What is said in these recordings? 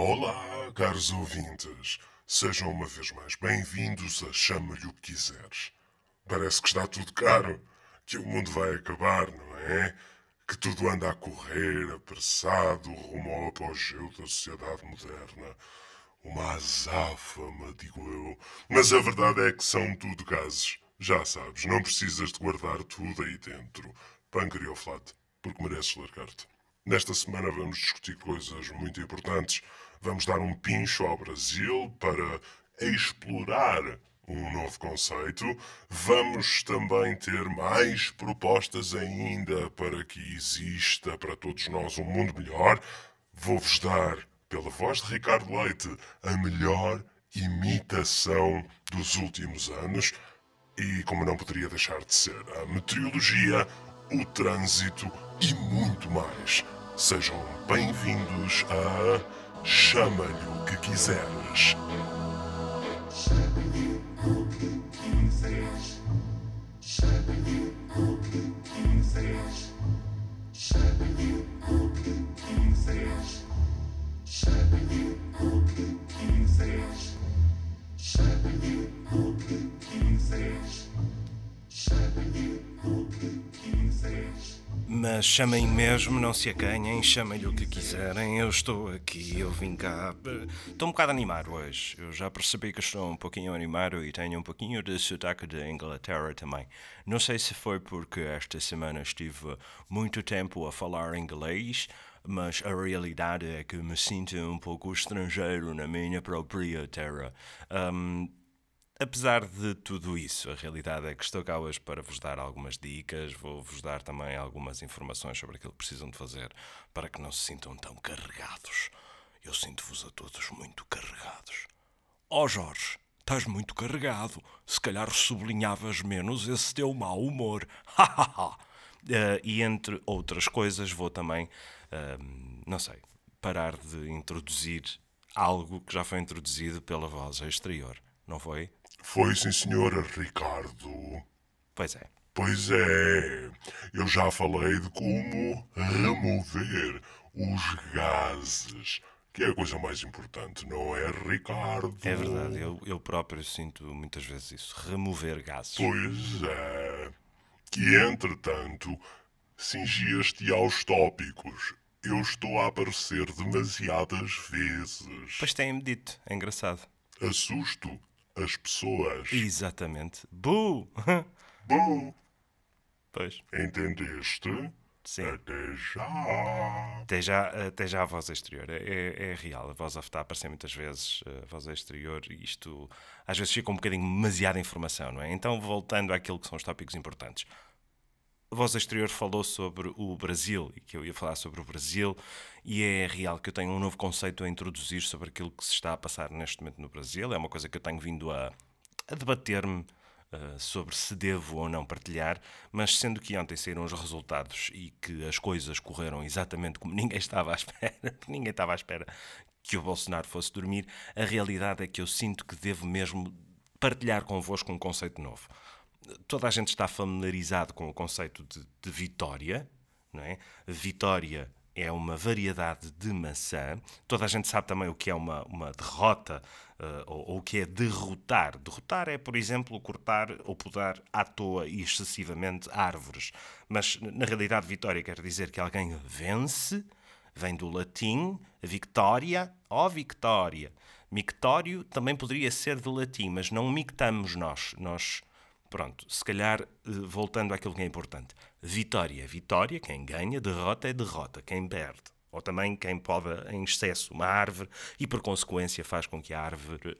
Olá, caros ouvintes. Sejam uma vez mais bem-vindos a Chama-lhe o que quiseres. Parece que está tudo caro, que o mundo vai acabar, não é? Que tudo anda a correr, apressado, rumo ao apogeu da sociedade moderna. Uma azáfama, digo eu. Mas a verdade é que são tudo gases. Já sabes, não precisas de guardar tudo aí dentro. Pancreoflate, porque mereces largar-te. Nesta semana vamos discutir coisas muito importantes. Vamos dar um pincho ao Brasil para explorar um novo conceito. Vamos também ter mais propostas ainda para que exista para todos nós um mundo melhor. Vou-vos dar, pela voz de Ricardo Leite, a melhor imitação dos últimos anos. E, como não poderia deixar de ser, a meteorologia, o trânsito e muito mais. Sejam bem-vindos a Chama-lhe o que quiseres. Chama-lhe o que quiseres. Chama-lhe o que quiseres. Chama-lhe o que quiseres. Chamem mesmo, não se acanhem, chamem-lhe o que quiserem. Eu estou aqui, eu vim cá. Estou um bocado animado hoje. Eu já percebi que estou um pouquinho animado e tenho um pouquinho de sotaque de Inglaterra também. Não sei se foi porque esta semana estive muito tempo a falar inglês, mas a realidade é que me sinto um pouco estrangeiro na minha própria terra. Um, Apesar de tudo isso, a realidade é que estou cá hoje para vos dar algumas dicas, vou-vos dar também algumas informações sobre aquilo que precisam de fazer para que não se sintam tão carregados. Eu sinto-vos a todos muito carregados. Oh Jorge, estás muito carregado. Se calhar sublinhavas menos esse teu mau humor. uh, e entre outras coisas, vou também, uh, não sei, parar de introduzir algo que já foi introduzido pela voz exterior, não foi? Foi sim, senhora Ricardo. Pois é. Pois é, eu já falei de como remover os gases, que é a coisa mais importante, não é, Ricardo? É verdade, eu, eu próprio sinto muitas vezes isso, remover gases. Pois é. E entretanto, cingias-te aos tópicos. Eu estou a aparecer demasiadas vezes. Pois têm-me dito, é engraçado. Assusto as pessoas. Exatamente. Bu! Bu! Pois. Entendeste? Sim. Até já! Até já, até já a voz exterior. É, é, é real. A voz off está a aparecer muitas vezes. A voz exterior, isto às vezes fica um bocadinho demasiada informação, não é? Então, voltando àquilo que são os tópicos importantes. A voz exterior falou sobre o Brasil e que eu ia falar sobre o Brasil, e é real que eu tenho um novo conceito a introduzir sobre aquilo que se está a passar neste momento no Brasil. É uma coisa que eu tenho vindo a, a debater-me uh, sobre se devo ou não partilhar, mas sendo que ontem saíram os resultados e que as coisas correram exatamente como ninguém estava à espera, ninguém estava à espera que o Bolsonaro fosse dormir, a realidade é que eu sinto que devo mesmo partilhar convosco um conceito novo toda a gente está familiarizado com o conceito de, de vitória, não é? Vitória é uma variedade de maçã. Toda a gente sabe também o que é uma, uma derrota uh, ou, ou, o que é derrotar. Derrotar é, por exemplo, cortar ou podar à toa e excessivamente árvores. Mas, na realidade, vitória quer dizer que alguém vence, vem do latim, victoria, ó victória. Mictório também poderia ser de latim, mas não mictamos nós. Nós Pronto, se calhar, eh, voltando àquilo que é importante. Vitória é vitória, quem ganha, derrota é derrota, quem perde. Ou também quem poda em excesso uma árvore e, por consequência, faz com que a árvore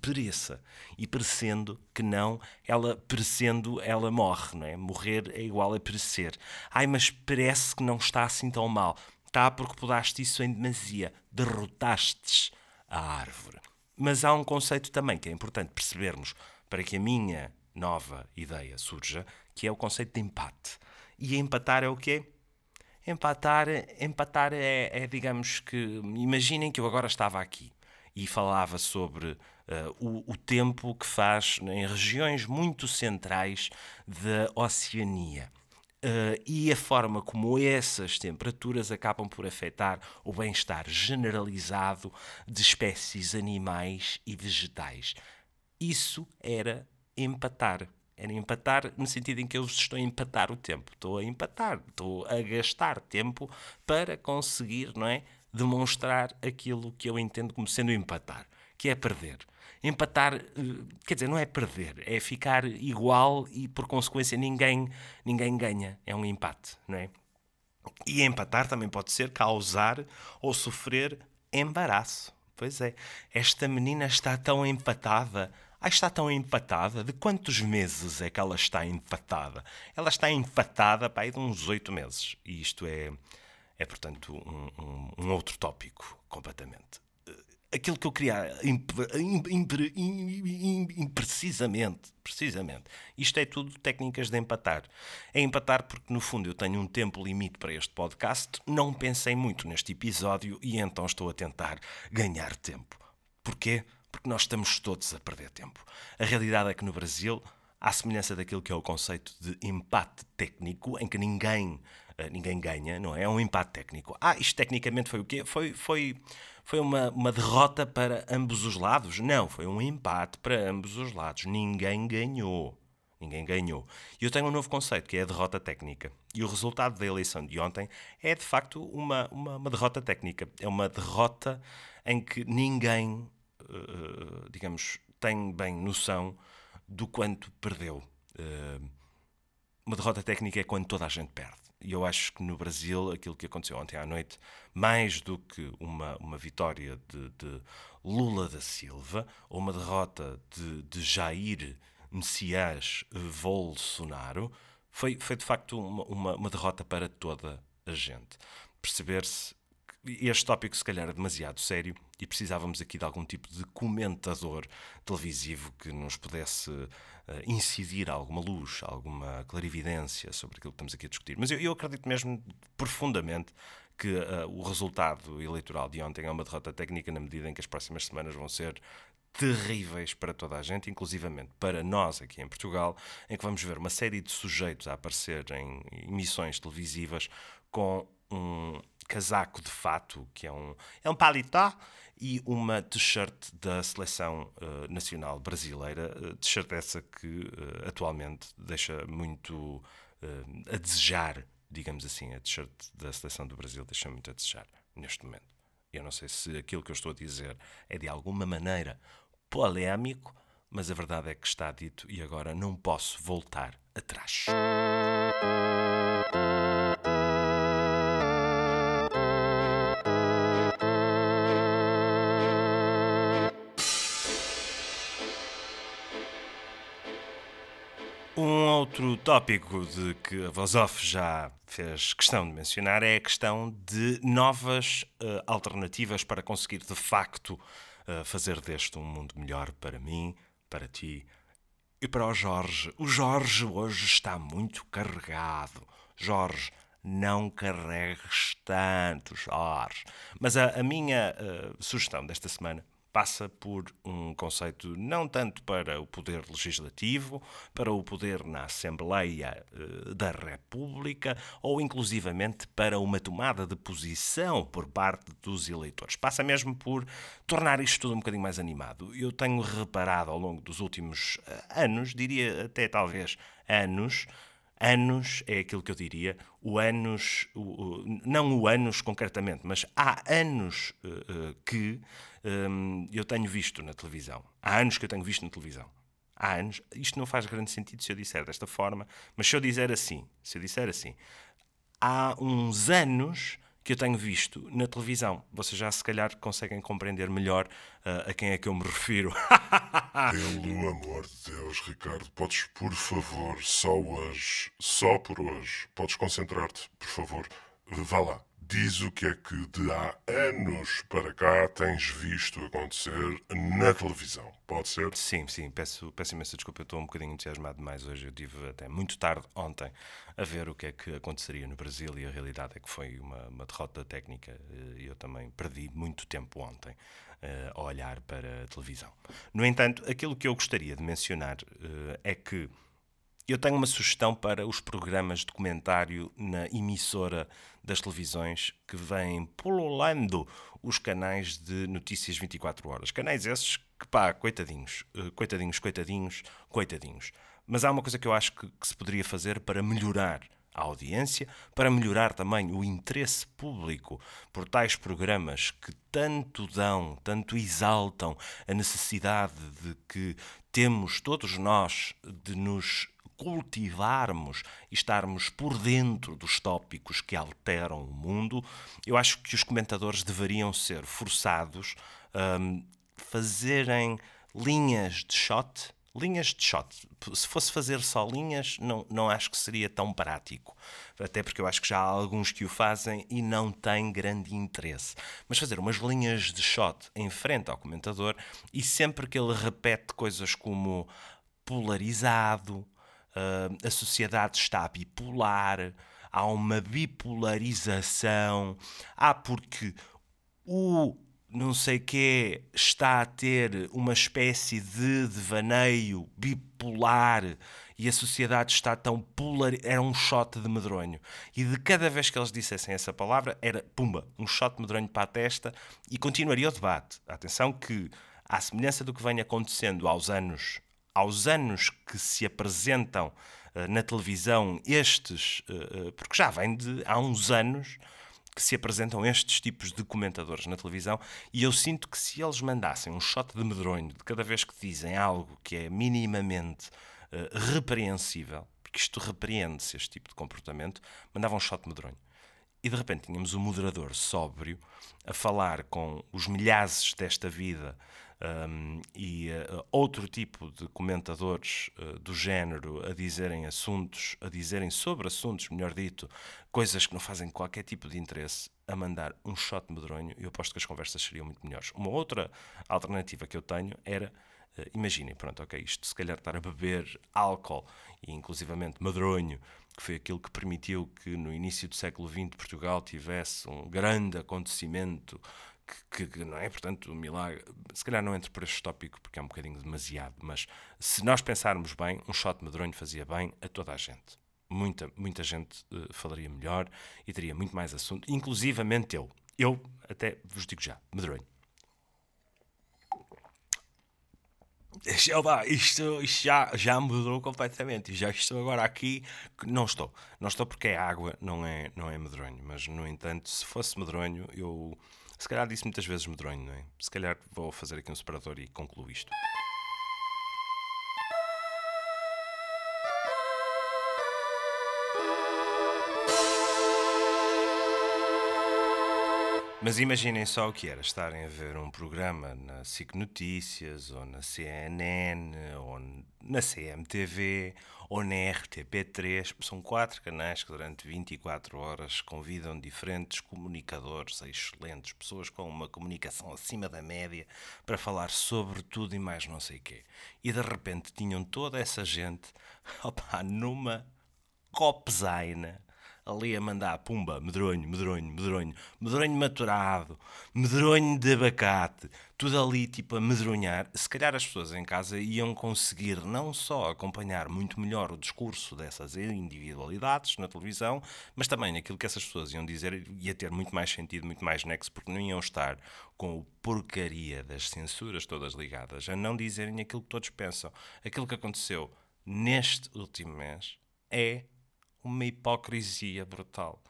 pereça. E perecendo que não, ela perecendo, ela morre, não é? Morrer é igual a perecer. Ai, mas parece que não está assim tão mal. Está porque podaste isso em demasia. Derrotastes a árvore. Mas há um conceito também que é importante percebermos para que a minha nova ideia surja, que é o conceito de empate. E empatar é o quê? Empatar, empatar é, é, digamos que. Imaginem que eu agora estava aqui e falava sobre uh, o, o tempo que faz em regiões muito centrais da Oceania. Uh, e a forma como essas temperaturas acabam por afetar o bem-estar generalizado de espécies animais e vegetais. Isso era empatar. Era empatar no sentido em que eu estou a empatar o tempo. Estou a empatar, estou a gastar tempo para conseguir, não é? Demonstrar aquilo que eu entendo como sendo empatar, que é perder. Empatar, eh, quer dizer, não é perder, é ficar igual e por consequência ninguém, ninguém ganha. É um empate, não é? E empatar também pode ser causar ou sofrer embaraço. Pois é, esta menina está tão empatada. Ah, está tão empatada? De quantos meses é que ela está empatada? Ela está empatada para aí de uns oito meses. E isto é, é portanto, um, um, um outro tópico completamente aquilo que eu queria imprecisamente, precisamente. Isto é tudo técnicas de empatar. É empatar porque no fundo eu tenho um tempo limite para este podcast, não pensei muito neste episódio e então estou a tentar ganhar tempo. Porquê? Porque nós estamos todos a perder tempo. A realidade é que no Brasil, à semelhança daquilo que é o conceito de empate técnico, em que ninguém eh, ninguém ganha, não é? É um empate técnico. Ah, isto tecnicamente foi o quê? Foi, foi foi uma, uma derrota para ambos os lados? Não, foi um empate para ambos os lados. Ninguém ganhou. Ninguém ganhou. E eu tenho um novo conceito, que é a derrota técnica. E o resultado da eleição de ontem é, de facto, uma, uma, uma derrota técnica. É uma derrota em que ninguém, digamos, tem bem noção do quanto perdeu. Uh, uma derrota técnica é quando toda a gente perde. E eu acho que no Brasil, aquilo que aconteceu ontem à noite, mais do que uma, uma vitória de, de Lula da Silva ou uma derrota de, de Jair Messias Bolsonaro, foi, foi de facto uma, uma, uma derrota para toda a gente. Perceber-se este tópico se calhar é demasiado sério e precisávamos aqui de algum tipo de comentador televisivo que nos pudesse uh, incidir alguma luz, alguma clarividência sobre aquilo que estamos aqui a discutir. Mas eu, eu acredito mesmo profundamente que uh, o resultado eleitoral de ontem é uma derrota técnica na medida em que as próximas semanas vão ser terríveis para toda a gente, inclusivamente para nós aqui em Portugal, em que vamos ver uma série de sujeitos a aparecer em emissões televisivas com um casaco de fato, que é um, é um paletó, e uma t-shirt da seleção uh, nacional brasileira, uh, t-shirt essa que uh, atualmente deixa muito a desejar, digamos assim, a t-shirt da seleção do Brasil deixa muito a desejar neste momento. Eu não sei se aquilo que eu estou a dizer é de alguma maneira polémico, mas a verdade é que está dito e agora não posso voltar atrás. Outro tópico de que a voz off já fez questão de mencionar é a questão de novas uh, alternativas para conseguir de facto uh, fazer deste um mundo melhor para mim, para ti e para o Jorge. O Jorge hoje está muito carregado. Jorge, não carregues tanto, Jorge. Mas a, a minha uh, sugestão desta semana passa por um conceito não tanto para o poder legislativo, para o poder na Assembleia uh, da República ou inclusivamente para uma tomada de posição por parte dos eleitores. Passa mesmo por tornar isto tudo um bocadinho mais animado. Eu tenho reparado ao longo dos últimos uh, anos, diria até talvez anos, anos é aquilo que eu diria, o anos, o, o, não o anos concretamente, mas há anos uh, uh, que um, eu tenho visto na televisão. Há anos que eu tenho visto na televisão. Há anos. Isto não faz grande sentido se eu disser desta forma, mas se eu disser assim, se eu disser assim, há uns anos que eu tenho visto na televisão. Vocês já se calhar conseguem compreender melhor uh, a quem é que eu me refiro. Pelo amor de Deus, Ricardo, podes, por favor, só hoje, só por hoje, podes concentrar-te, por favor. Vá lá diz o que é que de há anos para cá tens visto acontecer na televisão. Pode ser? Sim, sim. Peço, peço imensa desculpa. Eu estou um bocadinho entusiasmado demais hoje. Eu estive até muito tarde ontem a ver o que é que aconteceria no Brasil e a realidade é que foi uma, uma derrota técnica e eu também perdi muito tempo ontem uh, a olhar para a televisão. No entanto, aquilo que eu gostaria de mencionar uh, é que Eu tenho uma sugestão para os programas de comentário na emissora das televisões que vêm pululando os canais de notícias 24 horas. Canais esses que, pá, coitadinhos, eh, coitadinhos, coitadinhos, coitadinhos. Mas há uma coisa que eu acho que, que se poderia fazer para melhorar a audiência, para melhorar também o interesse público por tais programas que tanto dão, tanto exaltam a necessidade de que temos todos nós de nos cultivarmos e estarmos por dentro dos tópicos que alteram o mundo, eu acho que os comentadores deveriam ser forçados a um, fazerem linhas de shot linhas de shot. Se fosse fazer só linhas, não, não acho que seria tão prático. Até porque eu acho que já há alguns que o fazem e não têm grande interesse. Mas fazer umas linhas de shot em frente ao comentador e sempre que ele repete coisas como polarizado, a sociedade está bipolar, há uma bipolarização, há porque o não sei que está a ter uma espécie de devaneio bipolar e a sociedade está tão polar era um shot de medronho. E de cada vez que eles dissessem essa palavra era pumba um shot de medronho para a testa e continuaria o debate. Atenção que à semelhança do que vem acontecendo aos anos aos anos que se apresentam uh, na televisão estes uh, porque já vem de há uns anos que se apresentam estes tipos de comentadores na televisão e eu sinto que se eles mandassem um shot de medronho de cada vez que dizem algo que é minimamente repreensível, porque isto repreende-se este tipo de comportamento, mandavam um shot de medronho. E de repente tínhamos um moderador sóbrio a falar com os milhares desta vida um, e uh, outro tipo de comentadores uh, do género a dizerem assuntos, a dizerem sobre assuntos, melhor dito, coisas que não fazem qualquer tipo de interesse, a mandar um shot medronho, eu aposto que as conversas seriam muito melhores. Uma outra alternativa que eu tenho era Uh, imaginem, pronto, ok, isto se calhar estar a beber álcool e inclusivamente medronho, que foi aquilo que permitiu que no início do século XX Portugal tivesse um grande acontecimento que, que, não é, portanto, o milagre, se calhar não entro por este tópico porque é um bocadinho demasiado, mas se nós pensarmos bem, um shot medronho fazia bem a toda a gente. Muita, muita gente uh, falaria melhor e teria muito mais assunto, inclusivamente eu. Eu, até vos digo já, medronho. Isto, isto já, já mudou completamente. Já estou agora aqui. Não estou. Não estou porque é água, não é, não é medronho. Mas, no entanto, se fosse medronho, eu se calhar disse muitas vezes medronho, não é? Se calhar vou fazer aqui um separador e concluo isto. Mas imaginem só o que era estarem a ver um programa na SIC Notícias, ou na CNN, ou na CMTV, ou na RTP3. São quatro canais que durante 24 horas convidam diferentes comunicadores excelentes, pessoas com uma comunicação acima da média, para falar sobre tudo e mais não sei o quê. E de repente tinham toda essa gente opa, numa copzaina ali a mandar pumba, medronho, medronho, medronho, medronho maturado, medronho de abacate, tudo ali tipo a medronhar, se calhar as pessoas em casa iam conseguir não só acompanhar muito melhor o discurso dessas individualidades na televisão, mas também aquilo que essas pessoas iam dizer ia ter muito mais sentido, muito mais nexo, porque não iam estar com o porcaria das censuras todas ligadas a não dizerem aquilo que todos pensam. Aquilo que aconteceu neste último mês é uma hipocrisia brutal.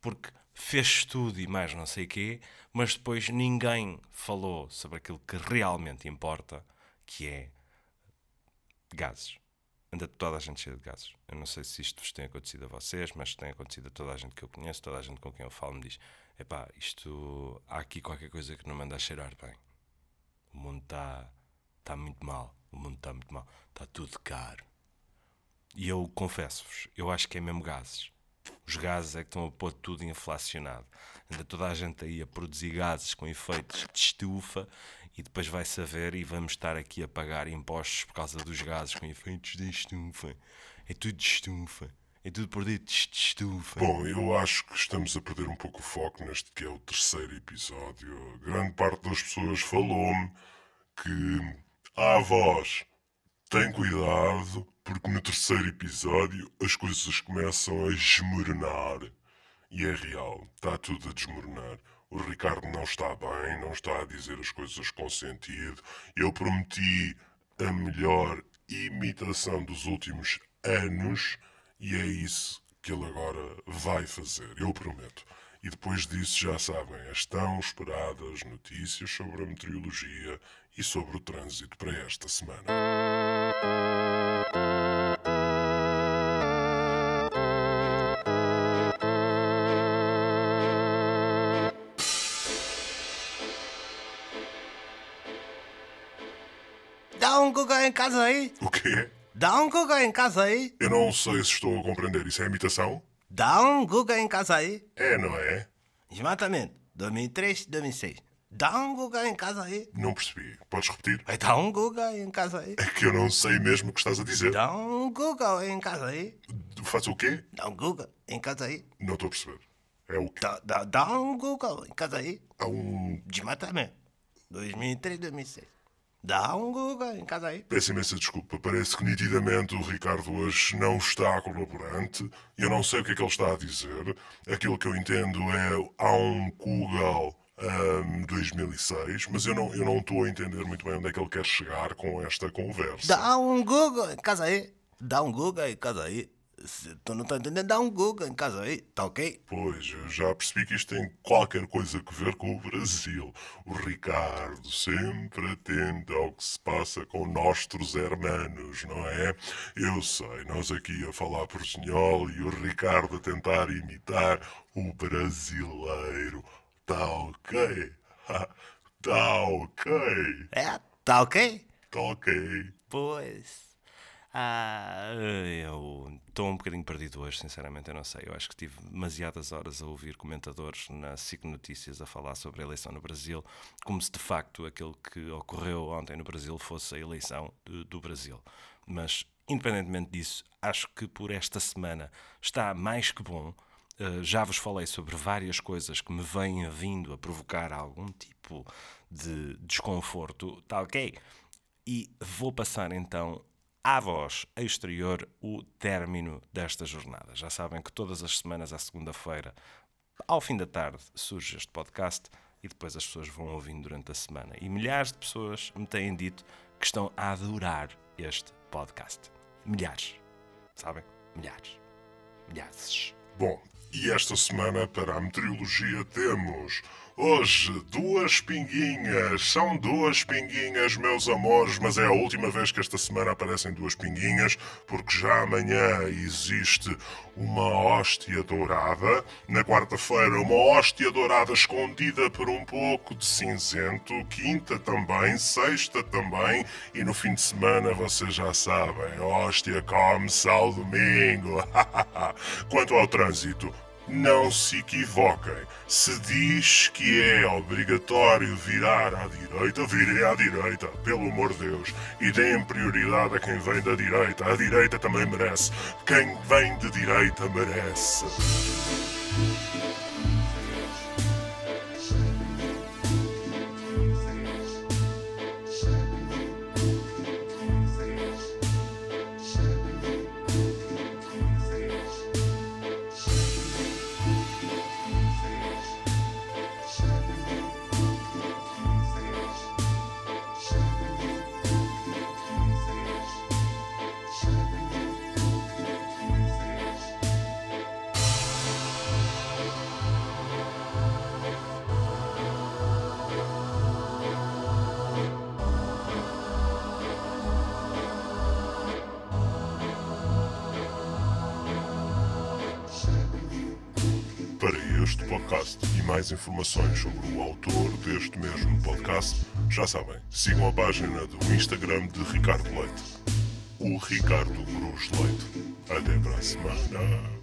Porque fez tudo e mais não sei o quê, mas depois ninguém falou sobre aquilo que realmente importa, que é gases. Anda toda a gente cheia de gases. Eu não sei se isto vos tem acontecido a vocês, mas tem acontecido a toda a gente que eu conheço, toda a gente com quem eu falo me diz: epá, isto. há aqui qualquer coisa que não manda a cheirar bem. O mundo está. está muito mal. O mundo está muito mal. Está tudo caro. E eu confesso-vos, eu acho que é mesmo gases. Os gases é que estão a pôr tudo inflacionado. Ainda toda a gente aí a produzir gases com efeitos de estufa e depois vai saber e vamos estar aqui a pagar impostos por causa dos gases com efeitos de estufa. É tudo de estufa. É tudo produtos de estufa. Bom, eu acho que estamos a perder um pouco o foco neste que é o terceiro episódio. Grande parte das pessoas falou-me que a voz tem cuidado porque no terceiro episódio as coisas começam a desmoronar. E é real, está tudo a desmoronar. O Ricardo não está bem, não está a dizer as coisas com sentido. Eu prometi a melhor imitação dos últimos anos e é isso que ele agora vai fazer, eu prometo. E depois disso, já sabem, as tão esperadas notícias sobre a meteorologia e sobre o trânsito para esta semana. Dá um Google em casa aí. O quê? Dá um Google em casa aí. Eu não sei se estou a compreender. Isso é imitação? Dá um Google em casa aí. É, não é? Exatamente. 2003, 2006. Dá um Google em casa aí. Não percebi. Podes repetir? Vai dar um Google em casa aí. É que eu não sei mesmo o que estás a dizer. Dá um Google em casa aí. Faz o quê? Dá um Google em casa aí. Não estou a perceber. É o quê? Dá, dá, dá um Google em casa aí. Há um. Desmatamento. 2003, 2006. Dá um Google em casa aí. Peço imensa desculpa. Parece que nitidamente o Ricardo hoje não está colaborante. Eu não sei o que é que ele está a dizer. Aquilo que eu entendo é há um Google ahm, 2006, mas eu não, eu não estou a entender muito bem onde é que ele quer chegar com esta conversa. Dá um Google em casa aí. Dá um Google em casa aí. Se tu não está entendendo, dá um Google em casa aí. Tá ok? Pois, eu já percebi que isto tem qualquer coisa a ver com o Brasil. O Ricardo sempre atento ao que se passa com nossos hermanos, não é? Eu sei, nós aqui a falar portunhol e o Ricardo a tentar imitar o brasileiro. Tá ok? Tá ok? É, tá ok? Tá ok. Pois. Ah, eu estou um bocadinho perdido hoje, sinceramente, eu não sei. Eu acho que tive demasiadas horas a ouvir comentadores na SIC Notícias a falar sobre a eleição no Brasil, como se de facto aquilo que ocorreu ontem no Brasil fosse a eleição do, do Brasil. Mas, independentemente disso, acho que por esta semana está mais que bom. Uh, já vos falei sobre várias coisas que me vêm vindo a provocar algum tipo de desconforto, tá ok? E vou passar então à voz exterior o término desta jornada. Já sabem que todas as semanas, à segunda-feira, ao fim da tarde, surge este podcast e depois as pessoas vão ouvindo durante a semana. E milhares de pessoas me têm dito que estão a adorar este podcast. Milhares. Sabem? Milhares. Milhares. Bom, e esta semana para a meteorologia temos hoje duas pinguinhas. São duas pinguinhas, meus amores, mas é a última vez que esta semana aparecem duas pinguinhas, porque já amanhã existe uma hóstia dourada. Na quarta-feira, uma hóstia dourada escondida por um pouco de cinzento. Quinta também, sexta também. E no fim de semana, vocês já sabem, hóstia come-se ao domingo. Quanto ao trânsito, não se equivoquem. Se diz que é obrigatório virar à direita, virem à direita, pelo amor de Deus. E deem prioridade a quem vem da direita. A direita também merece. Quem vem de direita merece. Mais informações sobre o autor deste mesmo podcast, já sabem, sigam a página do Instagram de Ricardo Leite. O Ricardo Cruz Leite. Até para a semana.